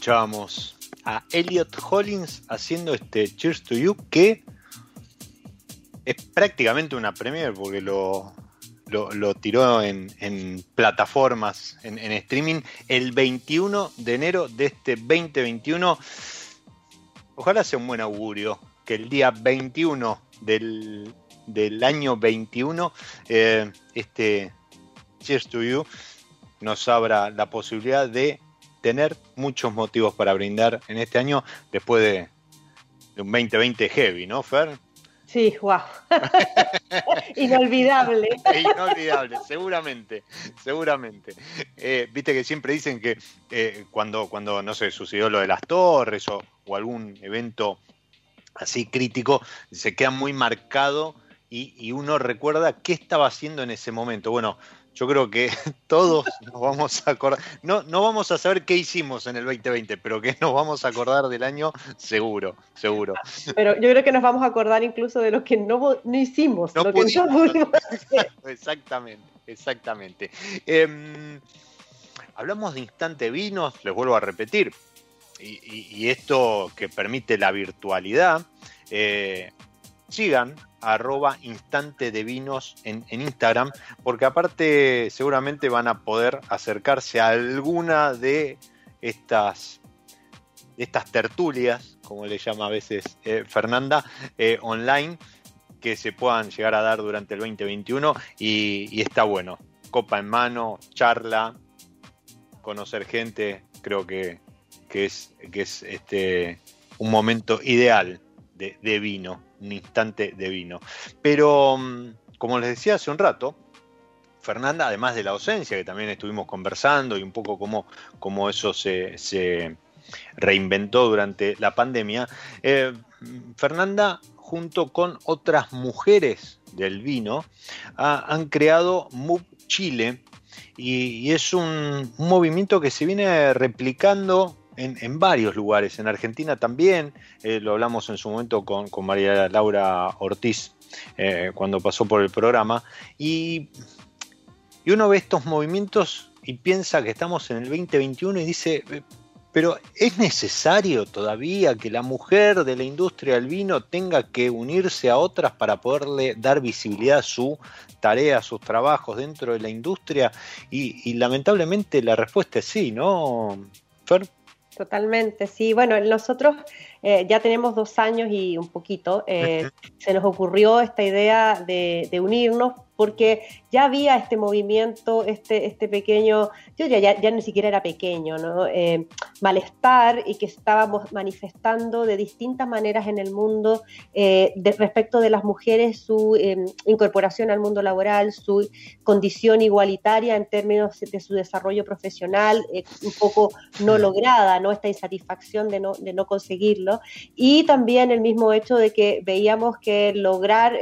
Escuchábamos a Elliot Hollins haciendo este Cheers to You que es prácticamente una premiere porque lo, lo, tiró en, plataformas, en, streaming, el 21 de enero de este 2021. Ojalá sea un buen augurio que el día 21 del, año 21, eh, este Cheers to You nos abra la posibilidad de tener muchos motivos para brindar en este año después de, de un 2020 heavy, ¿no, Fer? Sí, wow. Inolvidable. Inolvidable, seguramente, seguramente. Eh, viste que siempre dicen que eh, cuando, cuando, no sé, sucedió lo de las torres o, algún evento así crítico, se queda muy marcado y, y, uno recuerda qué estaba haciendo en ese momento. Bueno, yo creo que todos nos vamos a acordar, no, no vamos a saber qué hicimos en el 2020, pero que nos vamos a acordar del año seguro, seguro. Pero yo creo que nos vamos a acordar incluso de lo que no, no hicimos, lo que no pudimos Exactamente, exactamente. Em, hablamos de instante vinos, les vuelvo a repetir, y, esto que permite la virtualidad, eh, sigan arroba instante de vinos en, Instagram, porque aparte seguramente van a poder acercarse a alguna de estas, estas tertulias, como le llama a veces eh, Fernanda, eh, online, que se puedan llegar a dar durante el 2021 y, está bueno. Copa en mano, charla, conocer gente, creo que, es, que es este, un momento ideal de vino un instante de vino. Pero, mm, como les decía hace un rato, Fernanda, además de la ausencia, que también estuvimos conversando y un poco cómo, eso se, reinventó durante la pandemia, eh, Fernanda, junto con otras mujeres del vino, han creado MUB Chile y, es un, movimiento que se viene replicando en, varios lugares, en Argentina también, eh, lo hablamos en su momento con, María Laura Ortiz eh, cuando pasó por el programa, y, y uno ve estos movimientos y piensa que estamos en el 2021 y dice, eh, pero ¿es necesario todavía que la mujer de la industria del vino tenga que unirse a otras para poderle dar visibilidad a su tarea, a sus trabajos dentro de la industria? Y, y lamentablemente la respuesta es sí, ¿no, Fer? Totalmente, sí. Bueno, nosotros eh, ya tenemos dos años y un poquito. Eh, se nos ocurrió esta idea de, de unirnos porque ya había este movimiento, este, este pequeño, yo diría ya, ya ni siquiera era pequeño, ¿no? Eh, malestar y que estábamos manifestando de distintas maneras en el mundo respecto de las mujeres, su eh, incorporación al mundo laboral, su condición igualitaria en términos de su desarrollo profesional, un poco no lograda, ¿no? esta insatisfacción de no, de no conseguirlo, y también el mismo hecho de que veíamos que lograr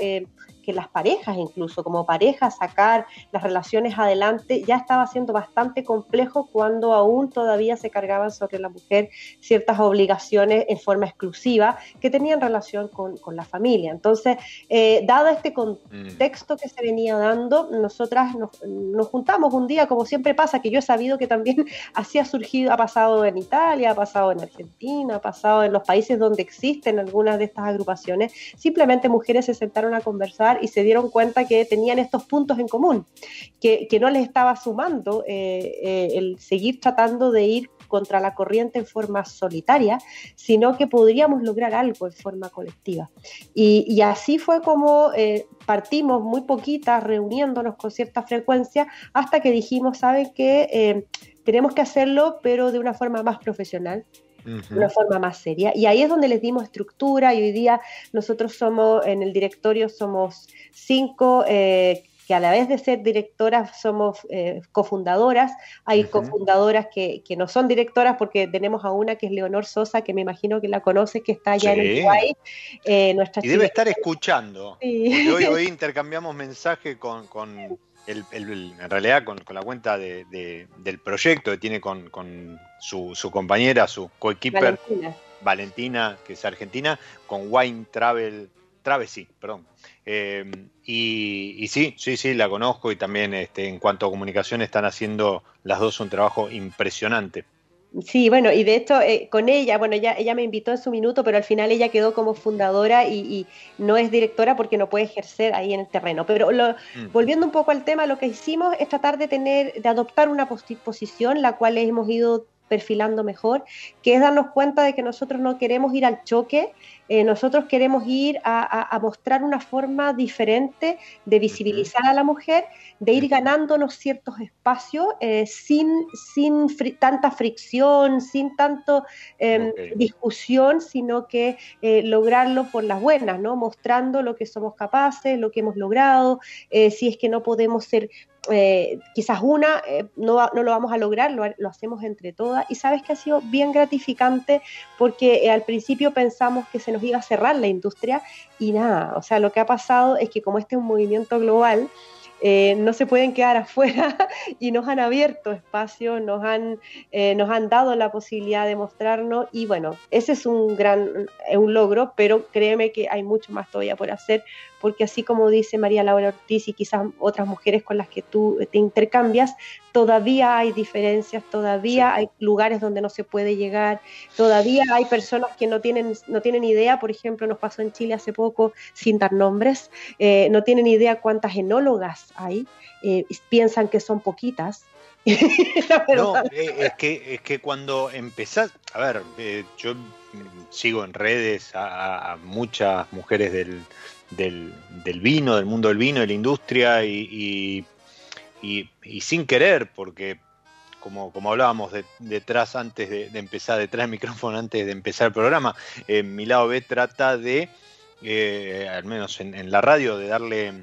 que las parejas, incluso como parejas, sacar las relaciones adelante, ya estaba siendo bastante complejo cuando aún todavía se cargaban sobre la mujer ciertas obligaciones en forma exclusiva que tenían relación con, la familia. Entonces, eh, dado este contexto que se venía dando, nosotras nos, juntamos un día, como siempre pasa, que yo he sabido que también así ha surgido, ha pasado en Italia, ha pasado en Argentina, ha pasado en los países donde existen algunas de estas agrupaciones, simplemente mujeres se sentaron a conversar y se dieron cuenta que tenían estos puntos en común, que, no les estaba sumando eh, eh, el seguir tratando de ir contra la corriente en forma solitaria, sino que podríamos lograr algo en forma colectiva. Y, así fue como eh, partimos muy poquitas, reuniéndonos con cierta frecuencia, hasta que dijimos, ¿saben qué? tenemos que hacerlo, pero de una forma más profesional, de una forma más seria. Y ahí es donde les dimos estructura y hoy día nosotros somos, en el directorio somos cinco. Eh, que a la vez de ser directoras somos eh, cofundadoras. Hay cofundadoras que, que, no son directoras porque tenemos a una que es Leonor Sosa, que me imagino que la conoces, que está allá en el Uruguay. Eh, nuestra y debe estar escuchando. hoy, hoy intercambiamos mensaje con, con en realidad con, la cuenta del proyecto que tiene con, su, compañera, su coequiper Valentina. que es argentina, con Wine Travel, Travesy, perdón. Eh, y, sí, sí, sí, la conozco y también este, en cuanto a comunicación están haciendo las dos un trabajo impresionante. Sí, bueno, y de hecho eh, con ella, bueno, ella, ella me invitó en su minuto, pero al final ella quedó como fundadora y, no es directora porque no puede ejercer ahí en el terreno. Pero mm. volviendo un poco al tema, lo que hicimos es tratar de tener, de adoptar una posición, la cual hemos ido perfilando mejor, que es darnos cuenta de que nosotros no queremos ir al choque, eh, nosotros queremos ir a, mostrar una forma diferente de visibilizar a la mujer, de ir ganándonos ciertos espacios eh, sin, sin tanta fricción, sin tanto em, discusión, sino que eh, lograrlo por las buenas, ¿no? mostrando lo que somos capaces, lo que hemos logrado, si es que no podemos ser eh, quizás una eh, no, no, lo vamos a lograr, lo, hacemos entre todas. Y sabes que ha sido bien gratificante porque eh, al principio pensamos que se nos iba a cerrar la industria y nada, o sea, lo que ha pasado es que como este es un movimiento global, no se pueden quedar afuera y nos han abierto espacio, nos han, nos han dado la posibilidad de mostrarnos y bueno, ese es un gran un logro, pero créeme que hay mucho más todavía por hacer porque así como dice María Laura Ortiz y quizás otras mujeres con las que tú te intercambias, todavía hay diferencias, todavía hay lugares donde no se puede llegar, todavía hay personas que no tienen, no tienen idea, por ejemplo, nos pasó en Chile hace poco, sin dar nombres, eh, no tienen idea cuántas enólogas hay, eh, piensan que son poquitas. no, eh, es que, es que cuando empezás, a ver, yo sigo en redes a, muchas mujeres del, del, vino, del mundo del vino, de la industria y y, sin querer, porque como, como hablábamos detrás antes de, empezar, detrás del micrófono antes de empezar el programa, eh, mi lado B trata de, eh, al menos en, la radio, de darle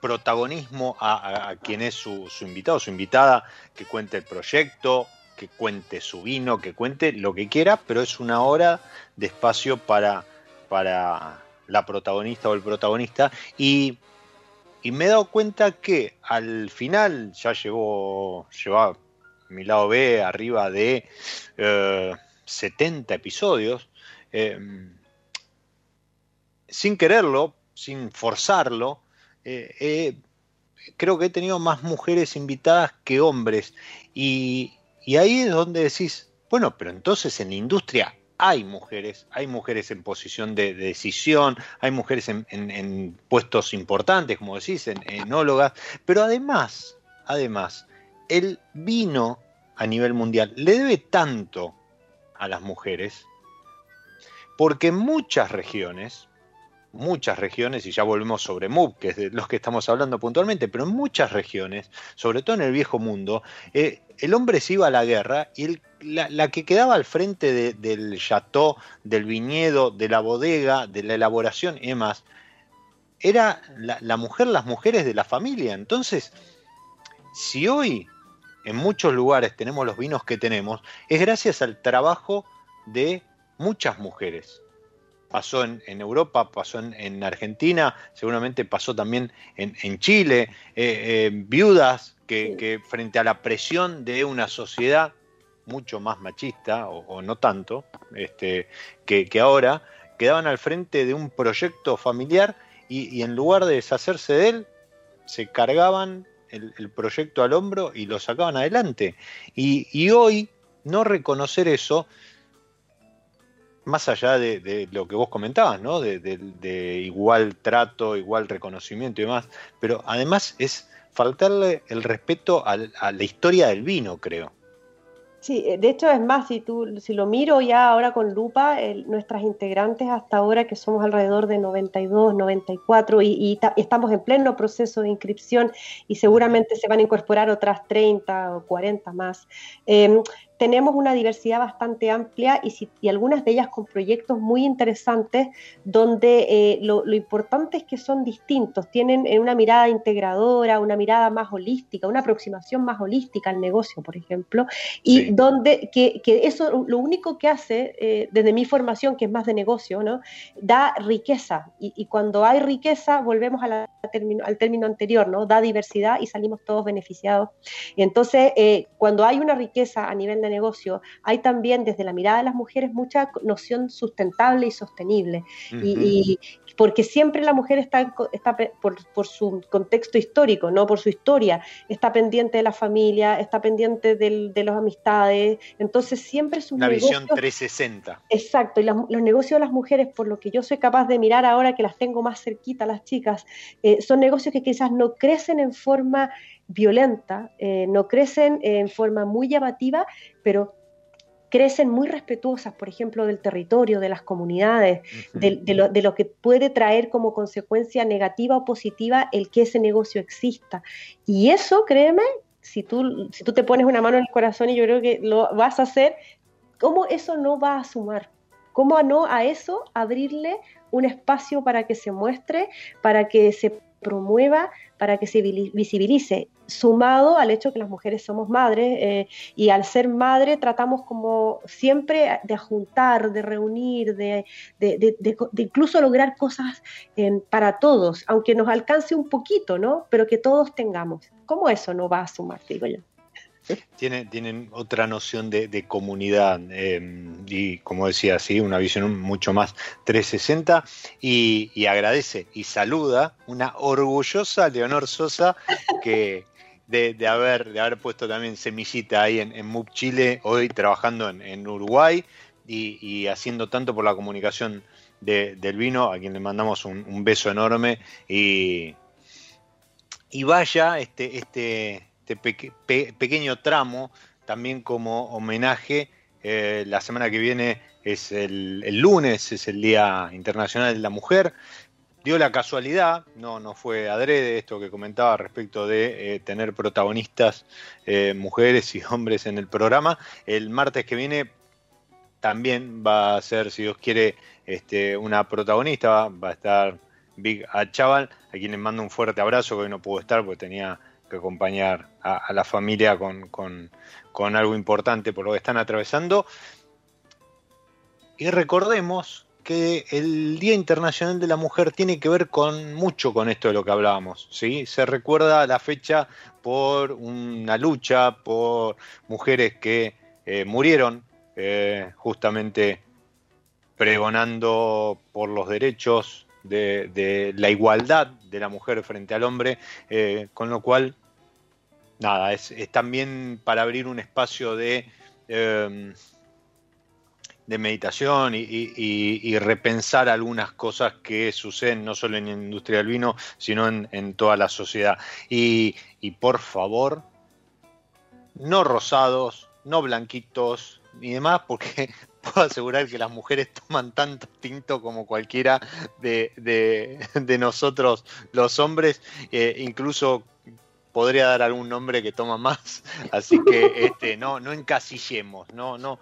protagonismo a, quien es su, su, invitado, su invitada, que cuente el proyecto, que cuente su vino, que cuente lo que quiera, pero es una hora de espacio para, para la protagonista o el protagonista. Y y me he dado cuenta que al final ya llegó, llevaba mi lado B arriba de 70 eh, episodios. Em, sin quererlo, sin forzarlo, eh, creo que he tenido más mujeres invitadas que hombres. Y, y ahí es donde decís, bueno, pero entonces en la industria hay mujeres, hay mujeres en posición de, decisión, hay mujeres en, puestos importantes, como decís, en enólogas, pero además, además, el vino a nivel mundial le debe tanto a las mujeres, porque en muchas regiones, muchas regiones, y ya volvemos sobre MUB, que es de los que estamos hablando puntualmente, pero en muchas regiones, sobre todo en el viejo mundo, eh, el hombre se iba a la guerra y la, que quedaba al frente del chateau, del viñedo, de la bodega, de la elaboración y demás, era la, mujer, las mujeres de la familia. Entonces, si hoy en muchos lugares tenemos los vinos que tenemos, es gracias al trabajo de muchas mujeres. Pasó en, Europa, pasó en, Argentina, seguramente pasó también en, Chile, eh, eh, viudas que, frente a la presión de una sociedad mucho más machista, o, no tanto, este, que, ahora, quedaban al frente de un proyecto familiar y, en lugar de deshacerse de él, se cargaban el, proyecto al hombro y lo sacaban adelante. Y, hoy no reconocer eso, más allá de, lo que vos comentabas, ¿no? De, igual trato, igual reconocimiento y demás, pero además es faltarle el respeto a la historia del vino, creo. Sí, eh, de hecho es más, si, tú, si lo miro ya ahora con lupa, nuestras integrantes hasta ahora, que somos alrededor de 92, 94, y, estamos en pleno proceso de inscripción y seguramente se van a incorporar otras 30 o 40 más. Em, tenemos una diversidad bastante amplia y, algunas de ellas con proyectos muy interesantes donde eh, lo, importante es que son distintos, tienen eh, una mirada integradora, una mirada más holística, una aproximación más holística al negocio, por ejemplo, y donde que, eso lo único que hace, eh, desde mi formación, que es más de negocio, ¿no? da riqueza y, y cuando hay riqueza volvemos a la término, al término anterior, ¿no? Da diversidad y salimos todos beneficiados. Entonces, eh, cuando hay una riqueza a nivel de negocio, hay también desde la mirada de las mujeres mucha noción sustentable y sostenible. y, porque siempre la mujer está, está por, su contexto histórico, no por su historia, está pendiente de la familia, está pendiente de las amistades, entonces siempre es una visión 360. Exacto, y los negocios de las mujeres, por lo que yo soy capaz de mirar ahora que las tengo más cerquita las chicas, eh, son negocios que quizás no crecen en forma violenta, eh, no crecen en forma muy llamativa, pero crecen muy respetuosas, por ejemplo, del territorio, de las comunidades, de, lo, que puede traer como consecuencia negativa o positiva el que ese negocio exista. Y eso, créeme, si tú, si tú te pones una mano en el corazón y yo creo que lo vas a hacer, ¿cómo eso no va a sumar? ¿Cómo no a eso abrirle un espacio para que se muestre, para que se promueva, para que se visibilice, sumado al hecho que las mujeres somos madres eh, y al ser madre tratamos como siempre de juntar, de reunir, de, incluso lograr cosas para todos, aunque nos alcance un poquito, ¿no? Pero que todos tengamos. ¿Cómo eso no va a sumar, digo yo? Tienen otra noción de, comunidad em, y, como decía, ¿sí? una visión mucho más 360 y, agradece y saluda una orgullosa Leonor Sosa que de, haber, de haber puesto también semillita ahí en, en Chile, hoy trabajando en, Uruguay y, haciendo tanto por la comunicación del vino, a quien le mandamos un, beso enorme y, y vaya este, este, este pequeño tramo también como homenaje. Eh, la semana que viene es el, lunes, es el Día Internacional de la Mujer. Dio la casualidad, no, no fue adrede esto que comentaba respecto de eh, tener protagonistas eh, mujeres y hombres en el programa. El martes que viene también va a ser, si Dios quiere, este, una protagonista, va, a estar Big Chaval, a quien le mando un fuerte abrazo, que hoy no pudo estar porque tenía que acompañar a, la familia con, algo importante por lo que están atravesando. Y recordemos que el Día Internacional de la Mujer tiene que ver con mucho con esto de lo que hablábamos. ¿sí? Se recuerda la fecha por una lucha, por mujeres que eh, murieron eh, justamente pregonando por los derechos de, la igualdad de la mujer frente al hombre, eh, con lo cual, nada, es, también para abrir un espacio de, em, de meditación y, repensar algunas cosas que suceden no solo en la industria del vino, sino en, toda la sociedad. Y, y por favor, no rosados, no blanquitos, ni demás, porque puedo asegurar que las mujeres toman tanto tinto como cualquiera de, nosotros los hombres, eh, incluso podría dar algún nombre que toma más, así que este, no, no encasillemos, no, no,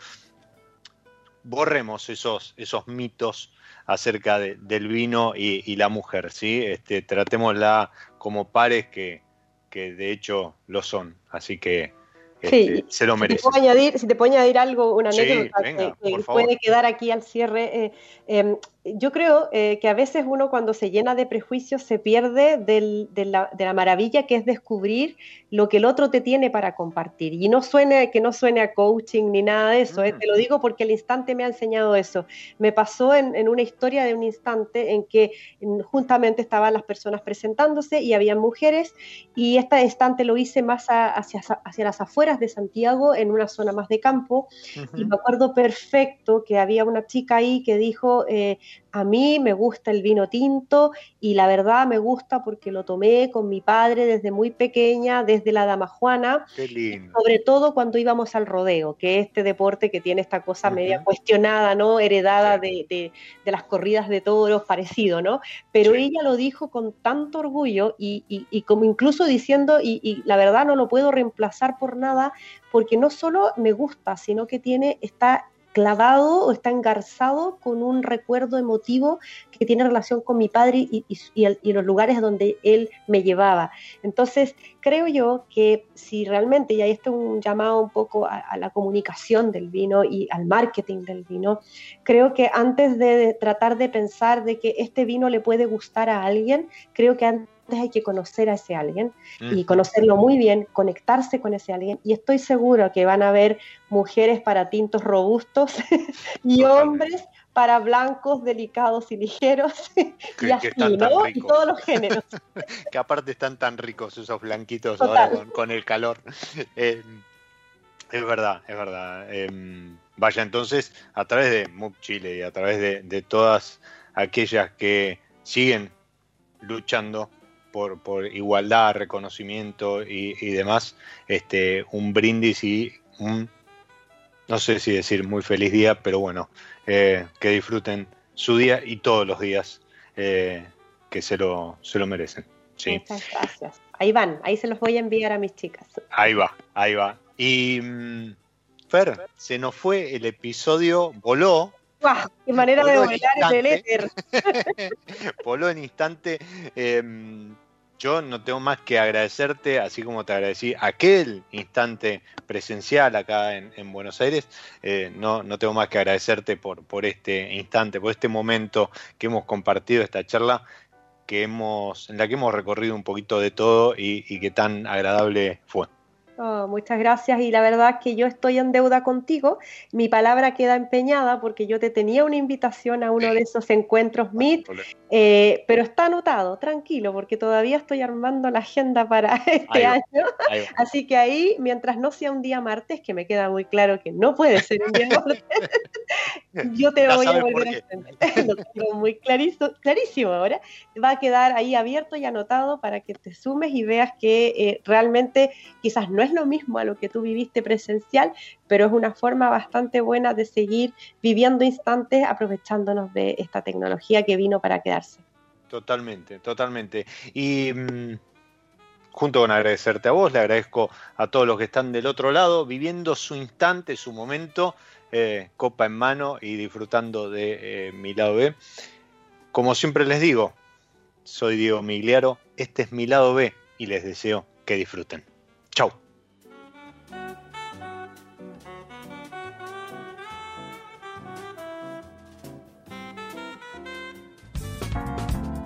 borremos esos, esos mitos acerca del vino y, la mujer, ¿sí? Este, tratémosla como pares que, que de hecho lo son, así que este, se lo merece. Si te, puedo añadir, si te puedo añadir algo, una anécdota que, puede quedar aquí al cierre. Eh, em, yo creo eh, que a veces uno cuando se llena de prejuicios se pierde de, la, maravilla que es descubrir lo que el otro te tiene para compartir. Y no suene, que no suene a coaching ni nada de eso, eh, te lo digo porque el instante me ha enseñado eso. Me pasó en, una historia de un instante en que juntamente estaban las personas presentándose y había mujeres y este instante lo hice más hacia, hacia las afueras de Santiago, en una zona más de campo. Y me acuerdo perfecto que había una chica ahí que dijo... Eh, a mí me gusta el vino tinto y la verdad me gusta porque lo tomé con mi padre desde muy pequeña, desde la dama Juana, sobre todo cuando íbamos al rodeo, que es este deporte que tiene esta cosa media cuestionada, ¿no? Heredada de, las corridas de toros, parecido, ¿no? Pero ella lo dijo con tanto orgullo y, y como incluso diciendo, y, la verdad no lo puedo reemplazar por nada, porque no solo me gusta, sino que tiene, está clavado o está engarzado con un recuerdo emotivo que tiene relación con mi padre y, los lugares donde él me llevaba. Entonces, creo yo que si realmente, y ahí está un llamado un poco a, la comunicación del vino y al marketing del vino, creo que antes de tratar de pensar de que este vino le puede gustar a alguien, creo que hay que conocer a ese alguien y conocerlo muy bien, conectarse con ese alguien. Y estoy seguro que van a haber mujeres para tintos robustos y hombres para blancos, delicados y ligeros, y así, ¿no? Y todos los géneros. que aparte están tan ricos esos blanquitos ahora con, el calor. Eh, es verdad, es verdad. Em, vaya entonces, a través de MUC Chile y a través de, todas aquellas que siguen luchando por, por igualdad, reconocimiento y, demás, este, un brindis y un, no sé si decir muy feliz día, pero bueno, eh, que disfruten su día y todos los días eh, que se lo, se lo merecen. ¿sí? Muchas gracias. Ahí van, ahí se los voy a enviar a mis chicas. Ahí va, ahí va. Y mm, Fer, se nos fue el episodio, voló. ¡Guau! ¡Qué manera de volar el éter! voló en instante. Em, yo no tengo más que agradecerte, así como te agradecí aquel instante presencial acá en, Buenos Aires, eh, no, no tengo más que agradecerte por, por este instante, por este momento que hemos compartido, esta charla que hemos, en la que hemos recorrido un poquito de todo y, y que tan agradable fue. Oh, muchas gracias y la verdad que yo estoy en deuda contigo. Mi palabra queda empeñada porque yo te tenía una invitación a uno de esos encuentros Meet, eh, pero está anotado, tranquilo, porque todavía estoy armando la agenda para este año. Así que ahí, mientras no sea un día martes, que me queda muy claro que no puede ser un día martes, yo te voy a volver a extender. Lo tengo muy clarísimo, clarísimo ahora. Va a quedar ahí abierto y anotado para que te sumes y veas que eh, realmente quizás no es lo mismo a lo que tú viviste presencial, pero es una forma bastante buena de seguir viviendo instantes aprovechándonos de esta tecnología que vino para quedarse. Totalmente, totalmente. Y mm, junto con agradecerte a vos, le agradezco a todos los que están del otro lado, viviendo su instante, su momento, eh, copa en mano y disfrutando de eh, mi lado B. Como siempre les digo, soy Diego Migliaro, este es mi lado B y les deseo que disfruten.